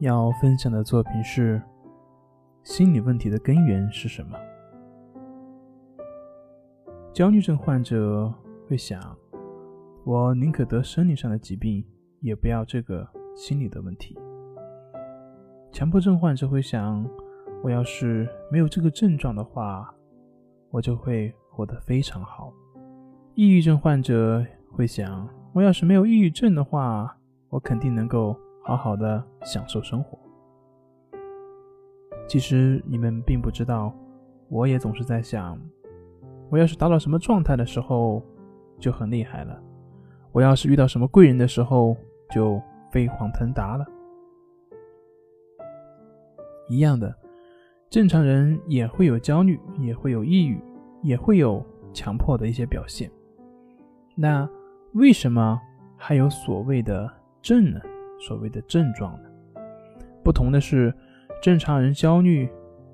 要分享的作品是：心理问题的根源是什么？焦虑症患者会想：我宁可得生理上的疾病，也不要这个心理的问题。强迫症患者会想：我要是没有这个症状的话，我就会活得非常好。抑郁症患者会想：我要是没有抑郁症的话，我肯定能够。好好的享受生活。其实你们并不知道，我也总是在想，我要是达到什么状态的时候就很厉害了；我要是遇到什么贵人的时候就飞黄腾达了。一样的，正常人也会有焦虑，也会有抑郁，也会有强迫的一些表现。那为什么还有所谓的正呢？所谓的症状呢？不同的是，正常人焦虑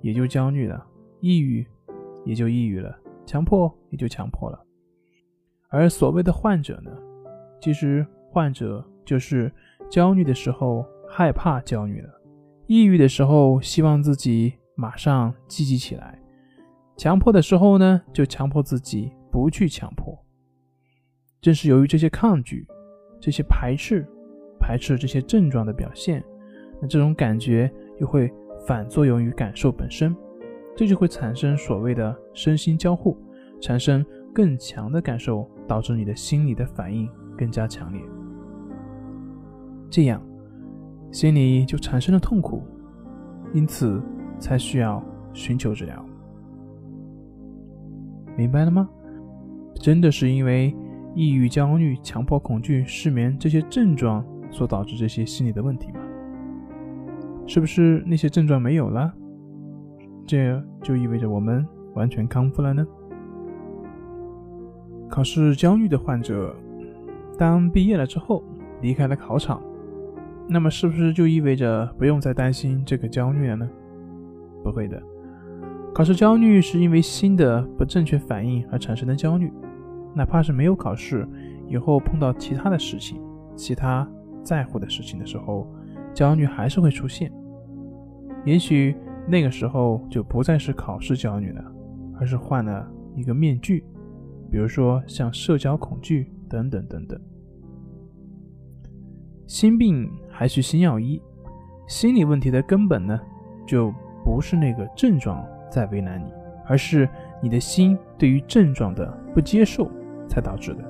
也就焦虑了，抑郁也就抑郁了，强迫也就强迫了。而所谓的患者呢，其实患者就是焦虑的时候害怕焦虑了，抑郁的时候希望自己马上积极起来，强迫的时候呢就强迫自己不去强迫。正是由于这些抗拒，这些排斥。排斥这些症状的表现，那这种感觉又会反作用于感受本身，这就会产生所谓的身心交互，产生更强的感受，导致你的心理的反应更加强烈，这样心里就产生了痛苦，因此才需要寻求治疗。明白了吗？真的是因为抑郁、焦虑、强迫、恐惧、失眠这些症状。所导致这些心理的问题吗？是不是那些症状没有了，这就意味着我们完全康复了呢？考试焦虑的患者，当毕业了之后离开了考场，那么是不是就意味着不用再担心这个焦虑了呢？不会的，考试焦虑是因为新的不正确反应而产生的焦虑，哪怕是没有考试，以后碰到其他的事情，其他。在乎的事情的时候，焦虑还是会出现。也许那个时候就不再是考试焦虑了，而是换了一个面具，比如说像社交恐惧等等等等。心病还需心药医，心理问题的根本呢，就不是那个症状在为难你，而是你的心对于症状的不接受才导致的。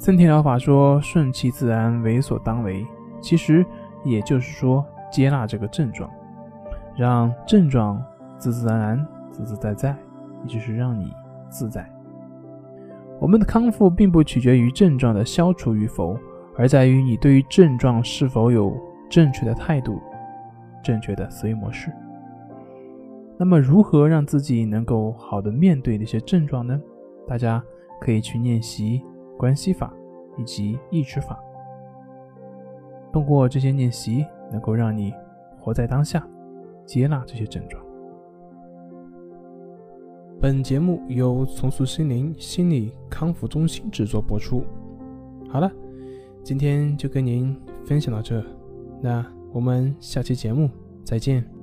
森田疗法说：“顺其自然，为所当为。”其实也就是说，接纳这个症状，让症状自自然然、自自在在，也就是让你自在。我们的康复并不取决于症状的消除与否，而在于你对于症状是否有正确的态度、正确的思维模式。那么，如何让自己能够好的面对那些症状呢？大家可以去练习。关系法以及意志法，通过这些练习，能够让你活在当下，接纳这些症状。本节目由重塑心灵心理康复中心制作播出。好了，今天就跟您分享到这，那我们下期节目再见。